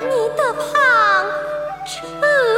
你的胖车。